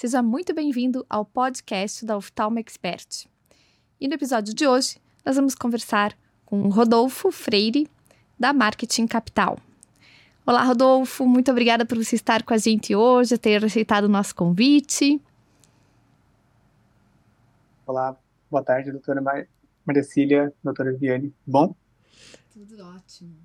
Seja muito bem-vindo ao podcast da Oftalmo Expert. E no episódio de hoje, nós vamos conversar com Rodolfo Freire, da Marketing Capital. Olá, Rodolfo, muito obrigada por você estar com a gente hoje, ter aceitado o nosso convite. Olá, boa tarde, doutora Maricília, doutora Viane. Bom? Tudo ótimo.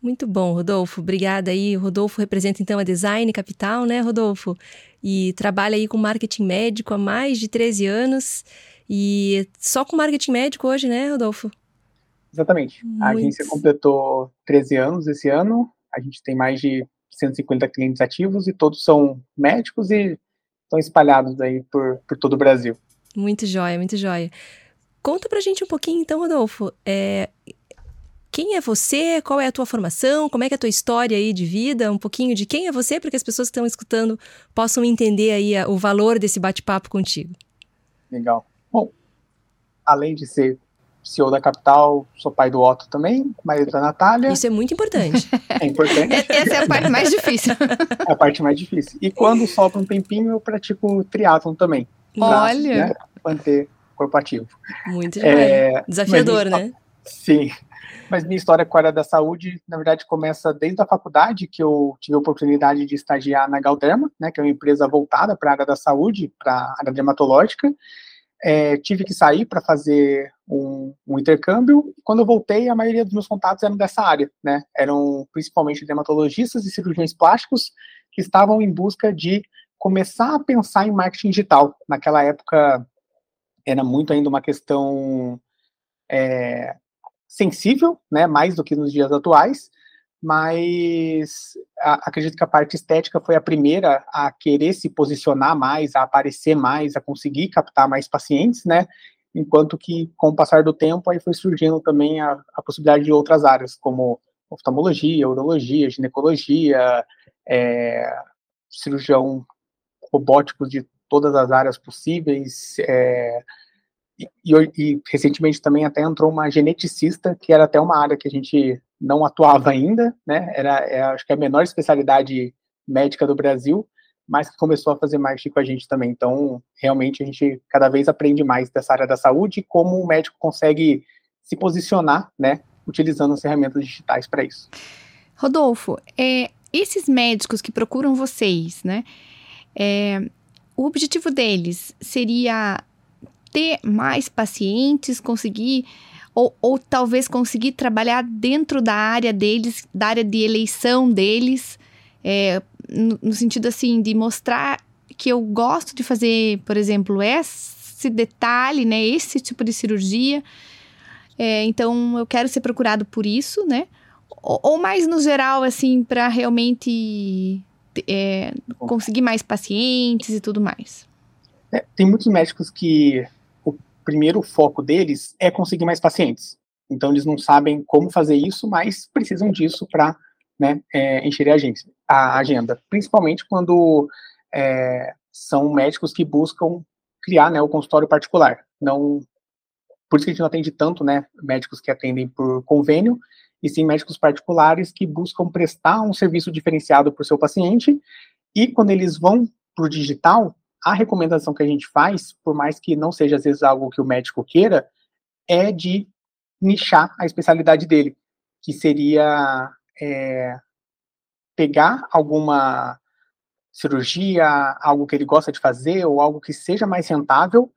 Muito bom, Rodolfo. Obrigada aí. O Rodolfo representa então a Design Capital, né, Rodolfo? E trabalha aí com marketing médico há mais de 13 anos. E só com marketing médico hoje, né, Rodolfo? Exatamente. Muito. A agência completou 13 anos esse ano. A gente tem mais de 150 clientes ativos e todos são médicos e estão espalhados aí por, por todo o Brasil. Muito jóia, muito jóia. Conta pra gente um pouquinho então, Rodolfo. É, quem é você? Qual é a tua formação? Como é que é a tua história aí de vida? Um pouquinho de quem é você para que as pessoas que estão escutando possam entender aí a, o valor desse bate-papo contigo. Legal. Bom, além de ser CEO da Capital, sou pai do Otto também, marido da Natália. Isso é muito importante. é importante. Essa é a parte mais difícil. é a parte mais difícil. E quando sobra um tempinho, eu pratico triatlon também. Olha! Né, manter corpo ativo. Muito é, desafiador, né? Sim. Mas minha história com a área da saúde, na verdade, começa desde a faculdade, que eu tive a oportunidade de estagiar na Galderma, né, que é uma empresa voltada para a área da saúde, para a área dermatológica. É, tive que sair para fazer um, um, intercâmbio. Quando eu voltei, a maioria dos meus contatos eram dessa área, né? Eram principalmente dermatologistas e cirurgiões plásticos que estavam em busca de começar a pensar em marketing digital. Naquela época, era muito ainda uma questão é, sensível, né, mais do que nos dias atuais, mas a, acredito que a parte estética foi a primeira a querer se posicionar mais, a aparecer mais, a conseguir captar mais pacientes, né, enquanto que com o passar do tempo aí foi surgindo também a, a possibilidade de outras áreas, como oftalmologia, urologia, ginecologia, é, cirurgião robótico de todas as áreas possíveis, é, e, e, recentemente também até entrou uma geneticista, que era até uma área que a gente não atuava ainda, né? Era, é, acho que é a menor especialidade médica do Brasil, mas que começou a fazer marketing com a gente também. Então, realmente, a gente cada vez aprende mais dessa área da saúde e como o médico consegue se posicionar, né? Utilizando as ferramentas digitais para isso. Rodolfo, é, esses médicos que procuram vocês, né? É, o objetivo deles seria ter mais pacientes, conseguir ou, ou talvez conseguir trabalhar dentro da área deles, da área de eleição deles, é, no, no, sentido assim de mostrar que eu gosto de fazer, por exemplo, esse detalhe, né, esse tipo de cirurgia. É, então eu quero ser procurado por isso, né? Ou, ou mais no geral, assim, para realmente é, conseguir mais pacientes e tudo mais. É, tem muitos médicos que primeiro foco deles é conseguir mais pacientes. Então, eles não sabem como fazer isso, mas precisam disso para né, é, encher a, agência, a, agenda. Principalmente quando é, são médicos que buscam criar né, o consultório particular. Não, por isso que a gente não atende tanto né, médicos que atendem por convênio, e sim médicos particulares que buscam prestar um serviço diferenciado para o seu paciente. E quando eles vão para o digital, a recomendação que a gente faz, por mais que não seja às vezes algo que o médico queira, é de nichar a especialidade dele, que seria é, pegar alguma cirurgia, algo que ele gosta de fazer ou algo que seja mais rentável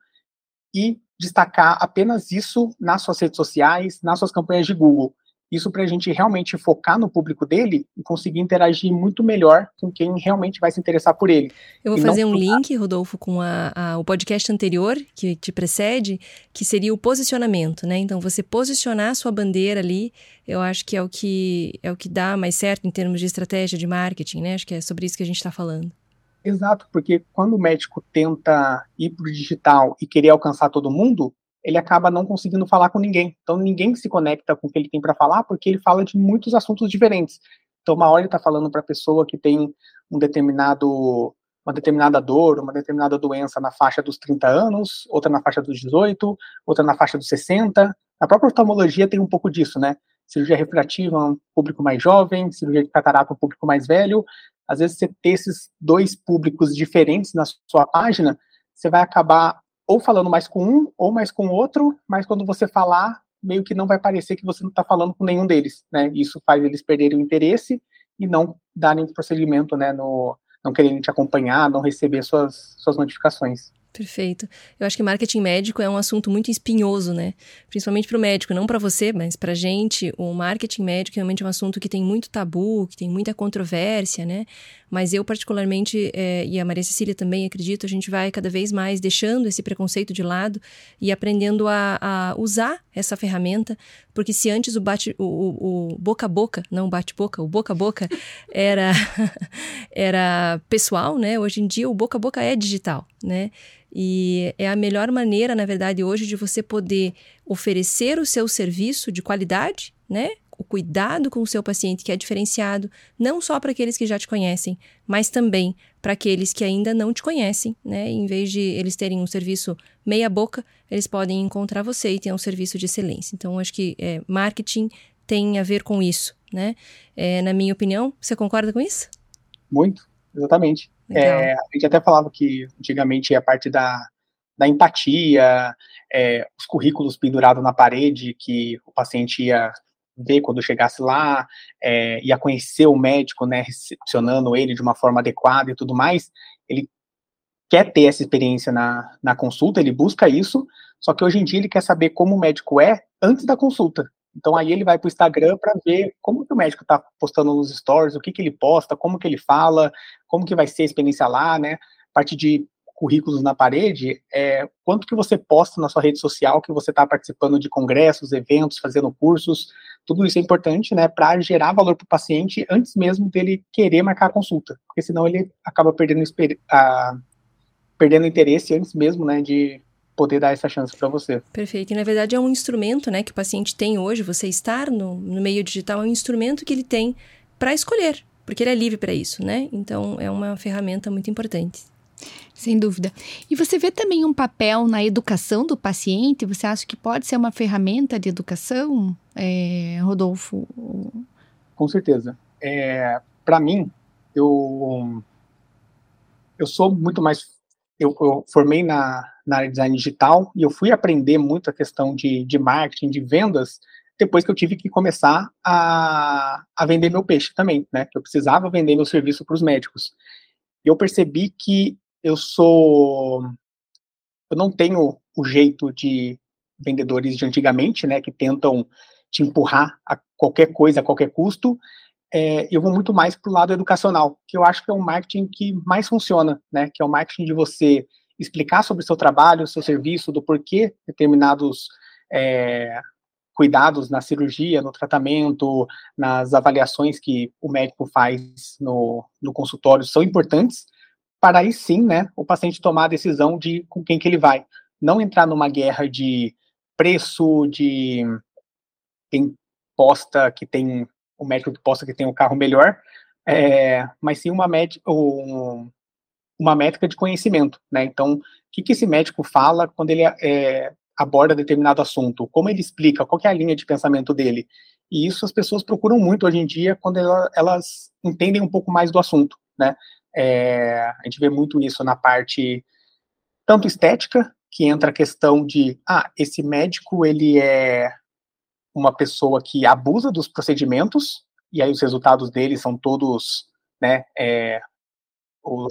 e destacar apenas isso nas suas redes sociais, nas suas campanhas de Google. Isso para a gente realmente focar no público dele e conseguir interagir muito melhor com quem realmente vai se interessar por ele. Eu vou fazer um link, Rodolfo, com a, a, o podcast anterior que te precede, que seria o posicionamento, né? Então, você posicionar a sua bandeira ali, eu acho que é o que é o que dá mais certo em termos de estratégia de marketing, né? Acho que é sobre isso que a gente está falando. Exato, porque quando o médico tenta ir para o digital e querer alcançar todo mundo, ele acaba não conseguindo falar com ninguém. Então ninguém se conecta com o que ele tem para falar, porque ele fala de muitos assuntos diferentes. Então uma hora ele está falando para a pessoa que tem um determinado uma determinada dor, uma determinada doença na faixa dos 30 anos, outra na faixa dos 18, outra na faixa dos 60. A própria oftalmologia tem um pouco disso, né? Cirurgia refrativa, um público mais jovem, cirurgia de catarata, um público mais velho. às vezes você ter esses dois públicos diferentes na sua página, você vai acabar ou falando mais com um ou mais com outro, mas quando você falar, meio que não vai parecer que você não está falando com nenhum deles, né? Isso faz eles perderem o interesse e não darem prosseguimento, né, no, não quererem te acompanhar, não receber suas, suas notificações. Perfeito. Eu acho que marketing médico é um assunto muito espinhoso, né? Principalmente para o médico, não para você, mas para gente. O marketing médico realmente é um assunto que tem muito tabu, que tem muita controvérsia, né? Mas eu, particularmente, é, e a Maria Cecília também, acredito, a gente vai cada vez mais deixando esse preconceito de lado e aprendendo a, a usar essa ferramenta, porque se antes o bate, o, o, o boca a boca, não bate-boca, o boca a boca era, era pessoal, né? Hoje em dia o boca a boca é digital, né? E é a melhor maneira, na verdade, hoje de você poder oferecer o seu serviço de qualidade, né? Cuidado com o seu paciente que é diferenciado, não só para aqueles que já te conhecem, mas também para aqueles que ainda não te conhecem, né? Em vez de eles terem um serviço meia boca, eles podem encontrar você e ter um serviço de excelência. Então, acho que é, marketing tem a ver com isso, né? É, na minha opinião, você concorda com isso? Muito, exatamente. É, a gente até falava que antigamente a parte da, da empatia, é, os currículos pendurados na parede, que o paciente ia ver quando chegasse lá, é, ia conhecer o médico, né, recepcionando ele de uma forma adequada e tudo mais, ele quer ter essa experiência na, na consulta, ele busca isso, só que hoje em dia ele quer saber como o médico é antes da consulta. Então aí ele vai para o Instagram para ver como que o médico está postando nos stories, o que, que ele posta, como que ele fala, como que vai ser a experiência lá, né? A parte de currículos na parede, é, quanto que você posta na sua rede social que você está participando de congressos, eventos, fazendo cursos, tudo isso é importante, né, para gerar valor para o paciente antes mesmo dele querer marcar a consulta, porque senão ele acaba perdendo, a, perdendo interesse antes mesmo, né, de poder dar essa chance para você. Perfeito. E na verdade é um instrumento, né, que o paciente tem hoje. Você estar no, no meio digital é um instrumento que ele tem para escolher, porque ele é livre para isso, né? Então é uma ferramenta muito importante. Sem dúvida. E você vê também um papel na educação do paciente? Você acha que pode ser uma ferramenta de educação, é, Rodolfo? Com certeza. É, para mim, eu eu sou muito mais eu, eu formei na, na área de design digital e eu fui aprender muito a questão de, de marketing, de vendas, depois que eu tive que começar a, a vender meu peixe também, né? Eu precisava vender meu serviço para os médicos. E eu percebi que eu sou. Eu não tenho o jeito de vendedores de antigamente, né? Que tentam te empurrar a qualquer coisa, a qualquer custo. É, eu vou muito mais para o lado educacional, que eu acho que é um marketing que mais funciona, né? Que é o marketing de você explicar sobre o seu trabalho, o seu serviço, do porquê determinados é, cuidados na cirurgia, no tratamento, nas avaliações que o médico faz no, no consultório são importantes, para aí sim, né, o paciente tomar a decisão de com quem que ele vai. Não entrar numa guerra de preço, de quem posta que tem, o médico que posta que tem o carro melhor, é, mas sim uma, médica, um, uma métrica de conhecimento, né? Então, o que, que esse médico fala quando ele é, aborda determinado assunto? Como ele explica? Qual é a linha de pensamento dele? E isso as pessoas procuram muito hoje em dia quando elas entendem um pouco mais do assunto, né? É, a gente vê muito isso na parte tanto estética, que entra a questão de, ah, esse médico, ele é uma pessoa que abusa dos procedimentos, e aí os resultados dele são todos, né, é, os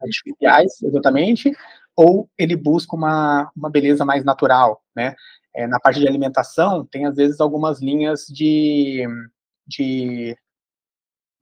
artificiais, exatamente, ou ele busca uma, uma beleza mais natural, né? É, na parte de alimentação, tem às vezes algumas linhas de, de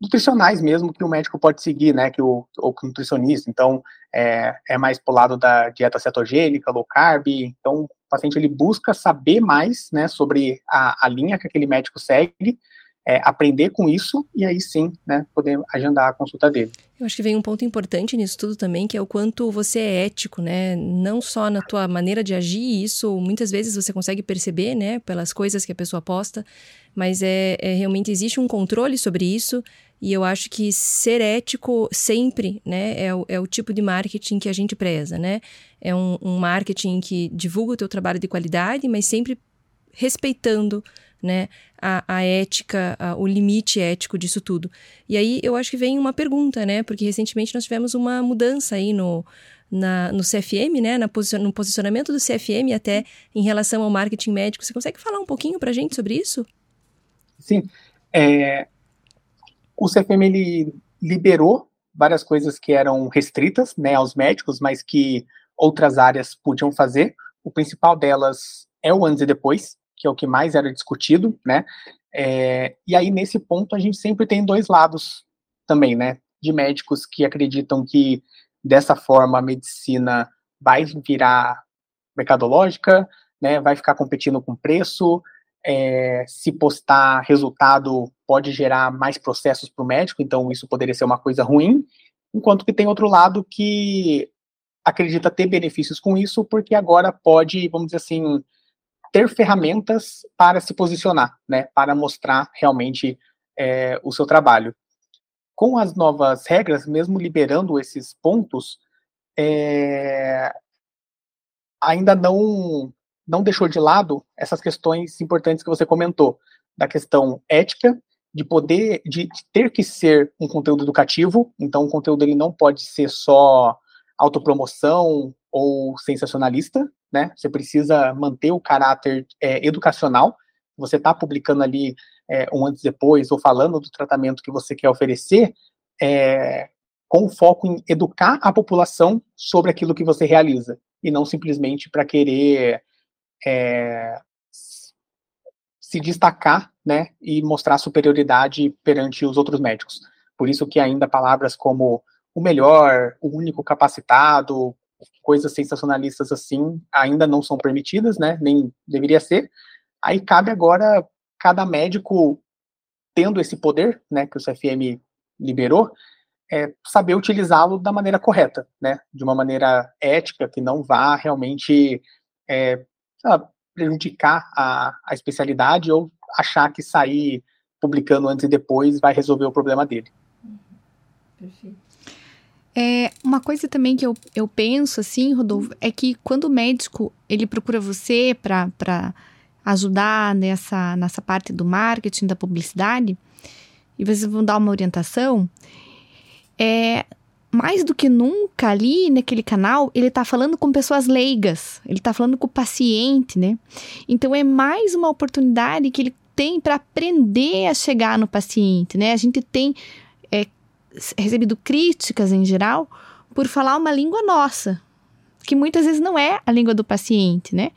nutricionais mesmo que o médico pode seguir, né, que o, o nutricionista, então é, é mais pro lado da dieta cetogênica, low carb, então o paciente ele busca saber mais, né, sobre a, a linha que aquele médico segue, é, aprender com isso e aí sim, né, poder agendar a consulta dele. Eu acho que vem um ponto importante nisso tudo também, que é o quanto você é ético, né? Não só na tua maneira de agir, isso muitas vezes você consegue perceber, né, pelas coisas que a pessoa posta, mas é, é realmente existe um controle sobre isso e eu acho que ser ético sempre, né, é o, é o tipo de marketing que a gente preza, né? É um, um marketing que divulga o teu trabalho de qualidade, mas sempre respeitando né, a, a ética, a, o limite ético disso tudo. E aí eu acho que vem uma pergunta, né, porque recentemente nós tivemos uma mudança aí no, na, no CFM, né, na posicion, no posicionamento do CFM até em relação ao marketing médico. Você consegue falar um pouquinho para a gente sobre isso? Sim, é, o CFM ele liberou várias coisas que eram restritas, né, aos médicos, mas que outras áreas podiam fazer. O principal delas é o antes e depois, que é o que mais era discutido, né? É, e aí, nesse ponto, a gente sempre tem dois lados também, né? De médicos que acreditam que dessa forma a medicina vai virar mercadológica, né? Vai ficar competindo com preço. É, se postar resultado pode gerar mais processos para o médico, então isso poderia ser uma coisa ruim. Enquanto que tem outro lado que acredita ter benefícios com isso, porque agora pode, vamos dizer assim, ter ferramentas para se posicionar, né, para mostrar realmente é, o seu trabalho. Com as novas regras, mesmo liberando esses pontos, é, ainda não não deixou de lado essas questões importantes que você comentou, da questão ética, de poder, de, ter que ser um conteúdo educativo, então o conteúdo ele não pode ser só autopromoção ou sensacionalista, né? Você precisa manter o caráter é, educacional. Você está publicando ali é, um antes e depois ou falando do tratamento que você quer oferecer, é, com foco em educar a população sobre aquilo que você realiza e não simplesmente para querer é, se destacar, né, e mostrar superioridade perante os outros médicos. Por isso que ainda palavras como o melhor, o único capacitado, coisas sensacionalistas assim, ainda não são permitidas, né? Nem deveria ser. Aí cabe agora cada médico tendo esse poder, né, que o CFM liberou, é, saber utilizá-lo da maneira correta, né, de uma maneira ética que não vá realmente é, prejudicar a, a especialidade ou achar que sair publicando antes e depois vai resolver o problema dele. Perfeito. É, uma coisa também que eu, eu penso, assim, Rodolfo, é que quando o médico ele procura você para ajudar nessa, nessa parte do marketing, da publicidade, e vocês vão dar uma orientação, é, mais do que nunca ali naquele canal, ele está falando com pessoas leigas, ele está falando com o paciente, né? Então é mais uma oportunidade que ele tem para aprender a chegar no paciente, né? A gente tem é, recebido críticas em geral por falar uma língua nossa, que muitas vezes não é a língua do paciente, né?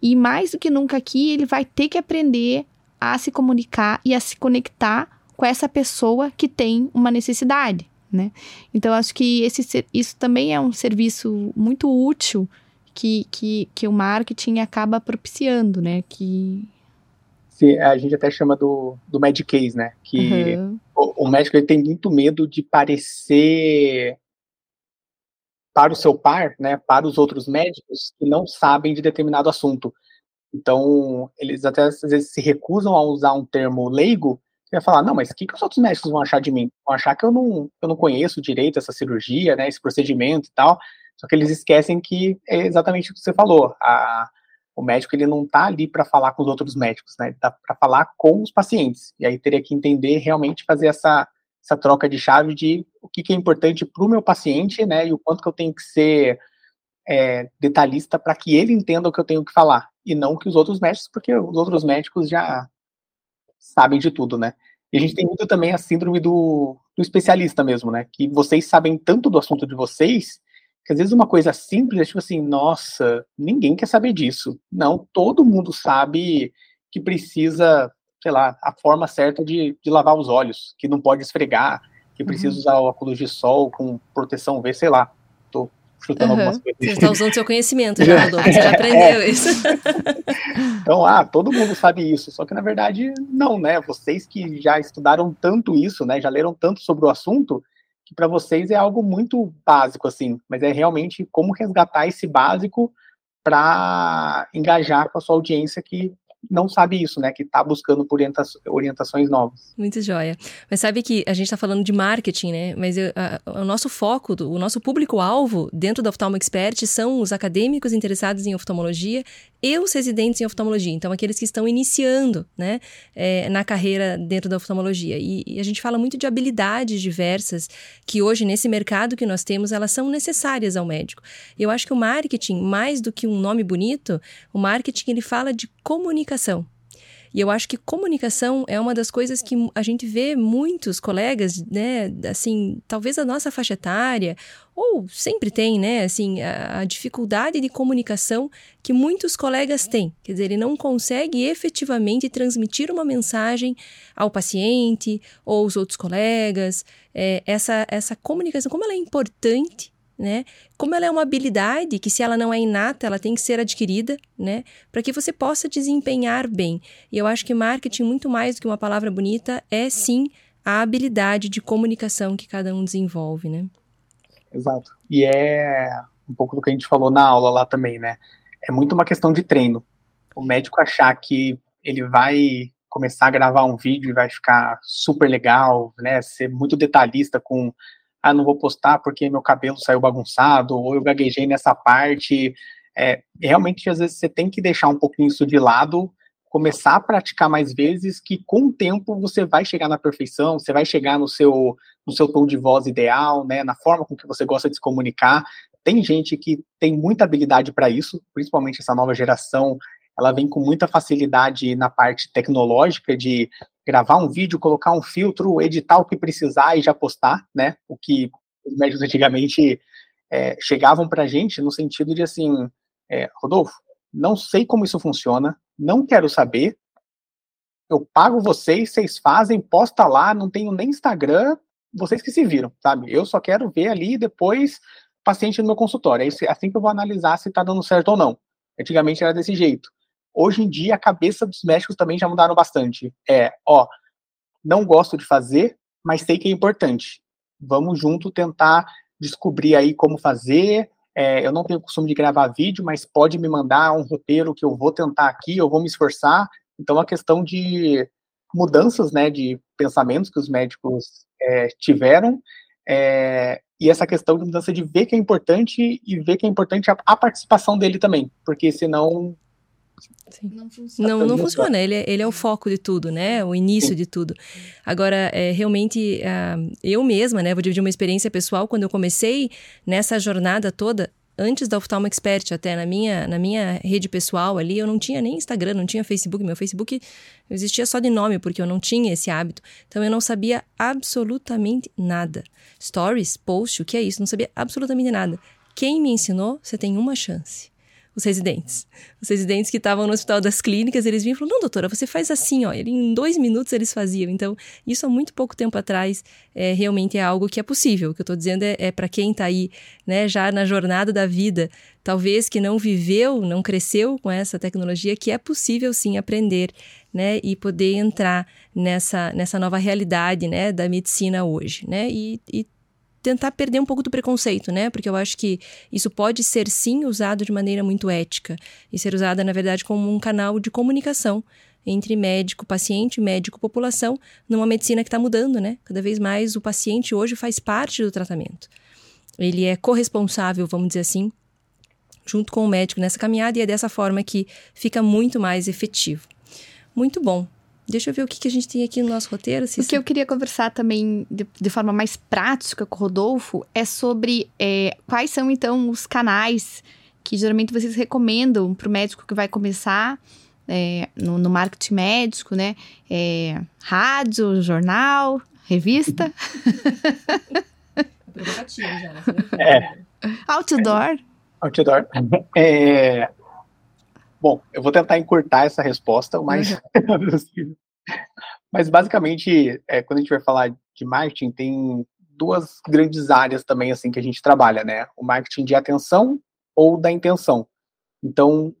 E mais do que nunca aqui, ele vai ter que aprender a se comunicar e a se conectar com essa pessoa que tem uma necessidade, né? Então, acho que esse, isso também é um serviço muito útil que, que, que o marketing acaba propiciando, né? Que a gente até chama do, do Mad Case, né? Que uhum. o, o, médico ele tem muito medo de parecer para o seu par, né? Para os outros médicos que não sabem de determinado assunto. Então, eles até às vezes se recusam a usar um termo leigo e vai falar, não, mas o que, que os outros médicos vão achar de mim? Vão achar que eu não, eu não conheço direito essa cirurgia, né? Esse procedimento e tal. Só que eles esquecem que é exatamente o que você falou. A, o médico ele não está ali para falar com os outros médicos, né? Ele está para falar com os pacientes. E aí teria que entender realmente fazer essa, essa troca de chave de o que, que é importante para o meu paciente, né? E o quanto que eu tenho que ser é, detalhista para que ele entenda o que eu tenho que falar e não que os outros médicos, porque os outros médicos já sabem de tudo, né? E a gente tem muito também a síndrome do, do especialista mesmo, né? Que vocês sabem tanto do assunto de vocês que às vezes uma coisa simples é tipo assim, nossa, ninguém quer saber disso. Não, todo mundo sabe que precisa, sei lá, a forma certa de, de lavar os olhos, que não pode esfregar, que precisa uhum. usar óculos de sol com proteção UV, sei lá. Tô chutando uhum. algumas coisas. Você está usando seu conhecimento já, Rodolfo, você já aprendeu é. isso. então, ah, todo mundo sabe isso, só que na verdade não, né? Vocês que já estudaram tanto isso, né, já leram tanto sobre o assunto, que para vocês é algo muito básico, assim, mas é realmente como resgatar esse básico para engajar com a sua audiência que não sabe isso, né? Que está buscando por orientações novas. Muito joia. Mas sabe que a gente está falando de marketing, né? Mas eu, a, o nosso foco, o nosso público-alvo dentro da Oftalmo Expert são os acadêmicos interessados em oftalmologia e os residentes em oftalmologia. Então, aqueles que estão iniciando, né? É, na carreira dentro da oftalmologia. E, e a gente fala muito de habilidades diversas que hoje, nesse mercado que nós temos, elas são necessárias ao médico. Eu acho que o marketing, mais do que um nome bonito, o marketing ele fala de comunicação. E eu acho que comunicação é uma das coisas que a gente vê muitos colegas, né, assim, talvez a nossa faixa etária, ou sempre tem, né, assim, a, a, dificuldade de comunicação que muitos colegas têm. Quer dizer, ele não consegue efetivamente transmitir uma mensagem ao paciente ou aos outros colegas. É, essa, essa comunicação, como ela é importante né? Como ela é uma habilidade que, se ela não é inata, ela tem que ser adquirida, né? Para que você possa desempenhar bem. E eu acho que marketing, muito mais do que uma palavra bonita, é sim a habilidade de comunicação que cada um desenvolve, né? Exato. E é um pouco do que a gente falou na aula lá também, né? É muito uma questão de treino. O médico achar que ele vai começar a gravar um vídeo e vai ficar super legal, né? Ser muito detalhista com ah, não vou postar porque meu cabelo saiu bagunçado, ou eu gaguejei nessa parte. É, realmente, às vezes, você tem que deixar um pouquinho isso de lado, começar a praticar mais vezes, que com o tempo você vai chegar na perfeição, você vai chegar no seu, no seu tom de voz ideal, né, na forma com que você gosta de se comunicar. Tem gente que tem muita habilidade para isso, principalmente essa nova geração, ela vem com muita facilidade na parte tecnológica de gravar um vídeo, colocar um filtro, editar o que precisar e já postar, né? O que os médicos antigamente é, chegavam para a gente no sentido de assim, é, Rodolfo, não sei como isso funciona, não quero saber, eu pago vocês, vocês fazem, posta lá, não tenho nem Instagram, vocês que se viram, sabe? Eu só quero ver ali depois paciente no meu consultório. É assim que eu vou analisar se está dando certo ou não. Antigamente era desse jeito. Hoje em dia, a cabeça dos médicos também já mudaram bastante. É, ó, não gosto de fazer, mas sei que é importante. Vamos junto tentar descobrir aí como fazer. É, eu não tenho costume de gravar vídeo, mas pode me mandar um roteiro que eu vou tentar aqui, eu vou me esforçar. Então, a questão de mudanças, né, de pensamentos que os médicos é, tiveram, é, e essa questão de mudança de ver que é importante e ver que é importante a, a participação dele também, porque senão Sim. Não funciona. Não, não funciona. Ele é, ele é o foco de tudo, né? O início Sim. de tudo. Agora, é, realmente, uh, eu mesma, né? Vou dividir uma experiência pessoal. Quando eu comecei nessa jornada toda, antes da Oftalmo Expert, até na minha, na minha rede pessoal ali, eu não tinha nem Instagram, não tinha Facebook. Meu Facebook existia só de nome, porque eu não tinha esse hábito. Então, eu não sabia absolutamente nada. Stories, post, o que é isso? Não sabia absolutamente nada. Quem me ensinou, você tem uma chance os residentes. Os residentes que estavam no Hospital das Clínicas, eles vinham e falaram, não, doutora, você faz assim, ó. Em dois minutos eles faziam. Então, isso há muito pouco tempo atrás é, realmente é algo que é possível. O que eu estou dizendo é, é para quem está aí, né, já na jornada da vida, talvez que não viveu, não cresceu com essa tecnologia, que é possível sim aprender, né, e poder entrar nessa, nessa nova realidade, né, da medicina hoje, né, e, e tentar perder um pouco do preconceito, né? Porque eu acho que isso pode ser sim usado de maneira muito ética e ser usada, na verdade, como um canal de comunicação entre médico, paciente, médico, população, numa medicina que está mudando, né? Cada vez mais o paciente hoje faz parte do tratamento. Ele é corresponsável, vamos dizer assim, junto com o médico nessa caminhada e é dessa forma que fica muito mais efetivo. Muito bom. Deixa eu ver o que, que a gente tem aqui no nosso roteiro. Cissa. O que eu queria conversar também de, de forma mais prática com o Rodolfo é sobre é, quais são, então, os canais que geralmente vocês recomendam para o médico que vai começar é, no, no, marketing médico, né? É, rádio, jornal, revista. Provocativo já, né? É. Outdoor. Outdoor. É, Bom, eu vou tentar encurtar essa resposta o mais uhum. possível. Mas basicamente, é, quando a gente vai falar de marketing, tem duas grandes áreas também assim que a gente trabalha, né? O marketing de atenção ou da intenção. Então,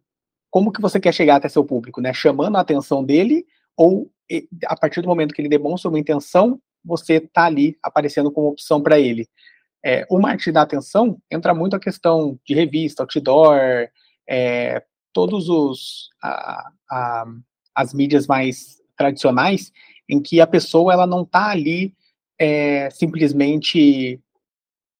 como que você quer chegar até seu público, né? Chamando a atenção dele ou a partir do momento que ele demonstra uma intenção, você está ali aparecendo como opção para ele. É, o marketing da atenção entra muito a questão de revista, outdoor, é, todos os a, a, as mídias mais tradicionais, em que a pessoa ela não está ali é, simplesmente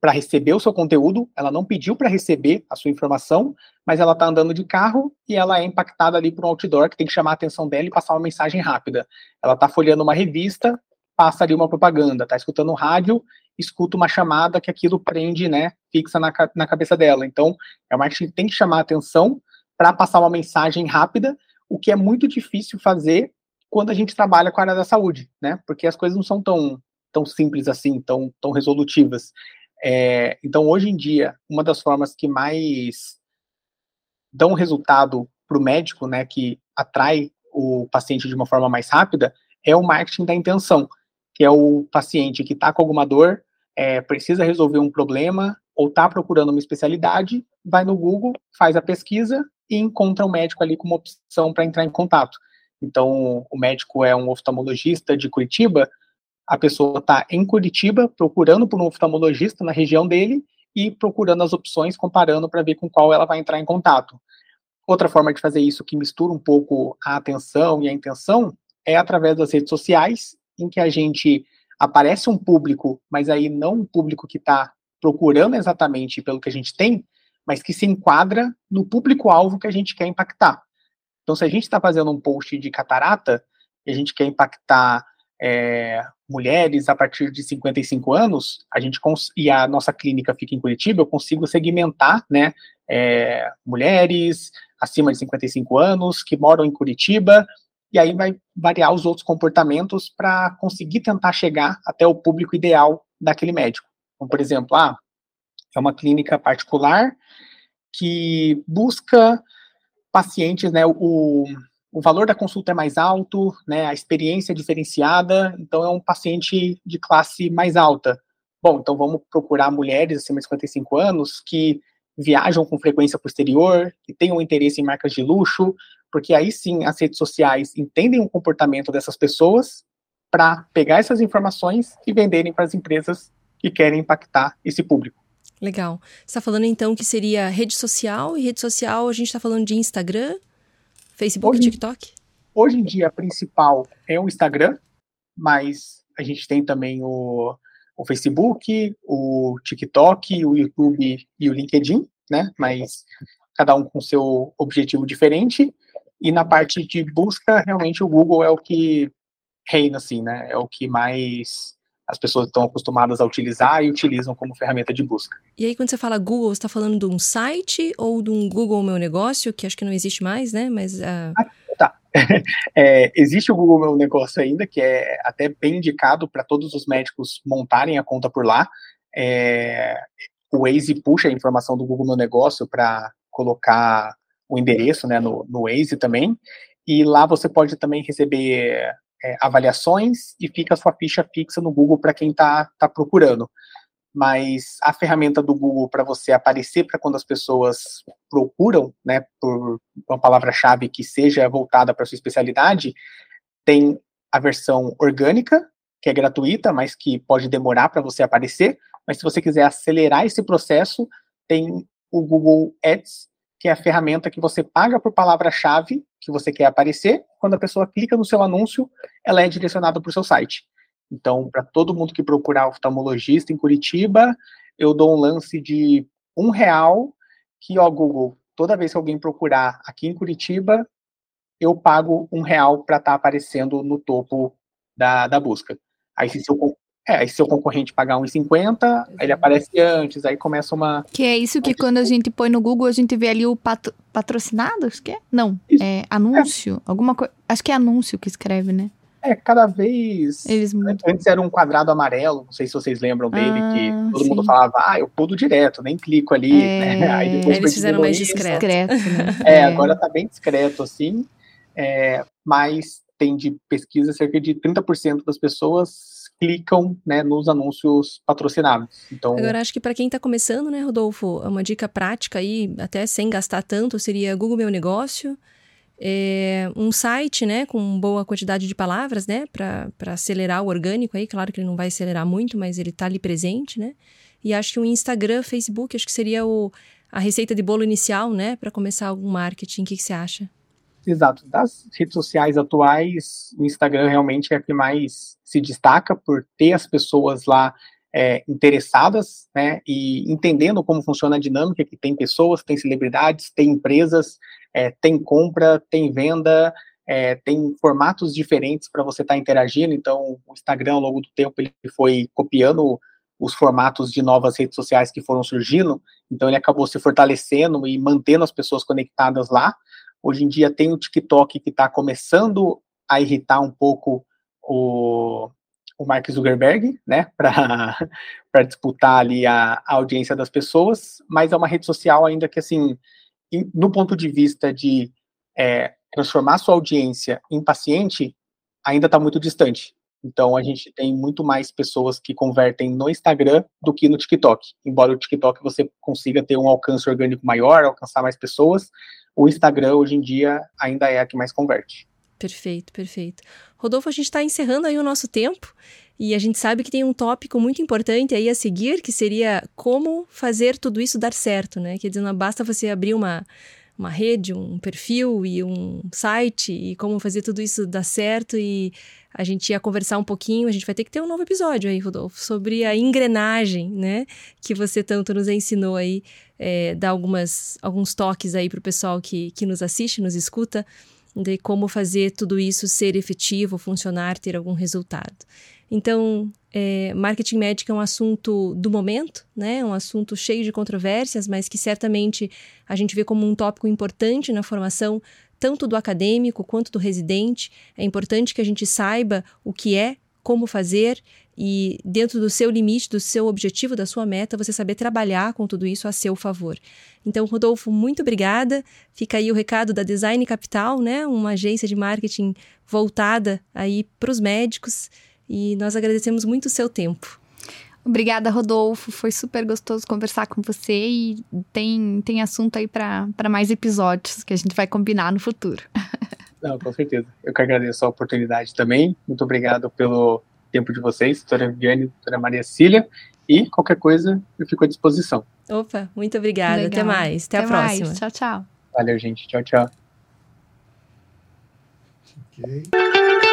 para receber o seu conteúdo, ela não pediu para receber a sua informação, mas ela está andando de carro e ela é impactada ali por um outdoor que tem que chamar a atenção dela e passar uma mensagem rápida. Ela está folheando uma revista, passa ali uma propaganda, está escutando rádio, escuta uma chamada que aquilo prende, né, fixa na, na cabeça dela. Então, é uma marketing que tem que chamar a atenção para passar uma mensagem rápida, o que é muito difícil fazer quando a gente trabalha com a área da saúde, né? Porque as coisas não são tão, tão simples assim, tão, tão resolutivas. É, então, hoje em dia, uma das formas que mais dão resultado para o médico, né, que atrai o paciente de uma forma mais rápida, é o marketing da intenção, que é o paciente que está com alguma dor, é, precisa resolver um problema ou está procurando uma especialidade, vai no Google, faz a pesquisa e encontra o um médico ali com uma opção para entrar em contato. Então, o médico é um oftalmologista de Curitiba, a pessoa está em Curitiba procurando por um oftalmologista na região dele e procurando as opções, comparando para ver com qual ela vai entrar em contato. Outra forma de fazer isso que mistura um pouco a atenção e a intenção é através das redes sociais, em que a gente aparece um público, mas aí não um público que está procurando exatamente pelo que a gente tem, mas que se enquadra no público-alvo que a gente quer impactar. Então, se a gente está fazendo um post de catarata e a gente quer impactar é, mulheres a partir de 55 anos, a gente e a nossa clínica fica em Curitiba, eu consigo segmentar, né, é, mulheres acima de 55 anos que moram em Curitiba, e aí vai variar os outros comportamentos para conseguir tentar chegar até o público ideal daquele médico. Então, por exemplo, ah, é uma clínica particular que busca pacientes, né, o, o valor da consulta é mais alto, né, a experiência é diferenciada, então é um paciente de classe mais alta. Bom, então vamos procurar mulheres acima de 55 anos que viajam com frequência para o exterior, que tenham interesse em marcas de luxo, porque aí sim as redes sociais entendem o comportamento dessas pessoas para pegar essas informações e venderem para as empresas que querem impactar esse público. Legal. Você está falando então que seria rede social, e rede social a gente está falando de Instagram, Facebook, hoje, TikTok? Hoje em dia a principal é o Instagram, mas a gente tem também o, o Facebook, o TikTok, o YouTube e o LinkedIn, né? Mas cada um com seu objetivo diferente. E na parte de busca, realmente o Google é o que reina, assim, né? É o que mais as pessoas estão acostumadas a utilizar e utilizam como ferramenta de busca. E aí, quando você fala Google, você está falando de um site ou de um Google Meu Negócio, que acho que não existe mais, né? Mas. Uh... Ah, tá. é, existe o Google Meu Negócio ainda, que é até bem indicado para todos os médicos montarem a conta por lá. É, o Waze puxa a informação do Google Meu Negócio para colocar o endereço né, no, no Waze também. E lá você pode também receber é, avaliações e fica a sua ficha fixa no Google para quem está tá procurando. Mas a ferramenta do Google para você aparecer para quando as pessoas procuram, né, por uma palavra-chave que seja voltada para sua especialidade, tem a versão orgânica, que é gratuita, mas que pode demorar para você aparecer. Mas se você quiser acelerar esse processo, tem o Google Ads, que é a ferramenta que você paga por palavra-chave que você quer aparecer. Quando a pessoa clica no seu anúncio, ela é direcionada para o seu site. Então, para todo mundo que procurar oftalmologista em Curitiba, eu dou um lance de um real que, ó, Google, toda vez que alguém procurar aqui em Curitiba, eu pago um real para estar tá aparecendo no topo da, da busca. Aí, se seu, é, aí se o concorrente pagar 1,50, ele aparece antes, aí começa uma. Que é isso que quando a gente põe no Google, a gente vê ali o pat patrocinado, acho que é? Não, isso. é anúncio, é. alguma coisa. Acho que é anúncio que escreve, né? É, cada vez. Eles Antes era um quadrado amarelo, não sei se vocês lembram dele, ah, que todo sim. mundo falava, ah, eu pulo direto, nem clico ali, é, né? Aí depois eles fizeram mais discreto. discreto né? é, é, agora tá bem discreto, assim. É, mas tem de pesquisa cerca de 30% das pessoas clicam né, nos anúncios patrocinados. Então, Agora, acho que para quem está começando, né, Rodolfo, uma dica prática aí, até sem gastar tanto, seria Google Meu Negócio, é, um site, né, com boa quantidade de palavras, né, para acelerar o orgânico aí, claro que ele não vai acelerar muito, mas ele está ali presente, né, e acho que o Instagram, Facebook, acho que seria o, a receita de bolo inicial, né, para começar algum marketing, o que, que você acha? Exato. Das redes sociais atuais, o Instagram realmente é a que mais se destaca por ter as pessoas lá é, interessadas, né, e entendendo como funciona a dinâmica, que tem pessoas, tem celebridades, tem empresas, é, tem compra, tem venda, é, tem formatos diferentes para você estar tá interagindo, então o Instagram, ao longo do tempo, ele foi copiando os formatos de novas redes sociais que foram surgindo, então ele acabou se fortalecendo e mantendo as pessoas conectadas lá. Hoje em dia tem o TikTok que está começando a irritar um pouco o, o Mark Zuckerberg, né, para disputar ali a, a, audiência das pessoas, mas é uma rede social ainda que, assim, no ponto de vista de é, transformar sua audiência em paciente, ainda está muito distante. Então, a gente tem muito mais pessoas que convertem no Instagram do que no TikTok. Embora o TikTok você consiga ter um alcance orgânico maior, alcançar mais pessoas, o Instagram, hoje em dia, ainda é a que mais converte. Perfeito, perfeito. Rodolfo, a gente está encerrando aí o nosso tempo e a gente sabe que tem um tópico muito importante aí a seguir, que seria como fazer tudo isso dar certo, né? Quer dizer, não basta você abrir uma, uma rede, um perfil e um site e como fazer tudo isso dar certo e a gente ia conversar um pouquinho, a gente vai ter que ter um novo episódio aí, Rodolfo, sobre a engrenagem, né, que você tanto nos ensinou aí, é, dar algumas, alguns toques aí para o pessoal que, que nos assiste, nos escuta, de como fazer tudo isso ser efetivo, funcionar, ter algum resultado. Então, é, marketing médico é um assunto do momento, né? Um assunto cheio de controvérsias, mas que certamente a gente vê como um tópico importante na formação tanto do acadêmico quanto do residente. É importante que a gente saiba o que é, como fazer e, dentro do seu limite, do seu objetivo, da sua meta, você saber trabalhar com tudo isso a seu favor. Então, Rodolfo, muito obrigada. Fica aí o recado da Design Capital, né? Uma agência de marketing voltada aí para os médicos e nós agradecemos muito o seu tempo. Obrigada, Rodolfo. Foi super gostoso conversar com você e tem, tem assunto aí para mais episódios que a gente vai combinar no futuro. Não, com certeza. Eu que agradeço a oportunidade também. Muito obrigado pelo tempo de vocês, doutora Viviane, doutora Maria Cília. E qualquer coisa, eu fico à disposição. Opa, muito obrigada. Legal. Até mais. Até, Até a próxima. Mais. Tchau, tchau. Valeu, gente. Tchau, tchau. Okay.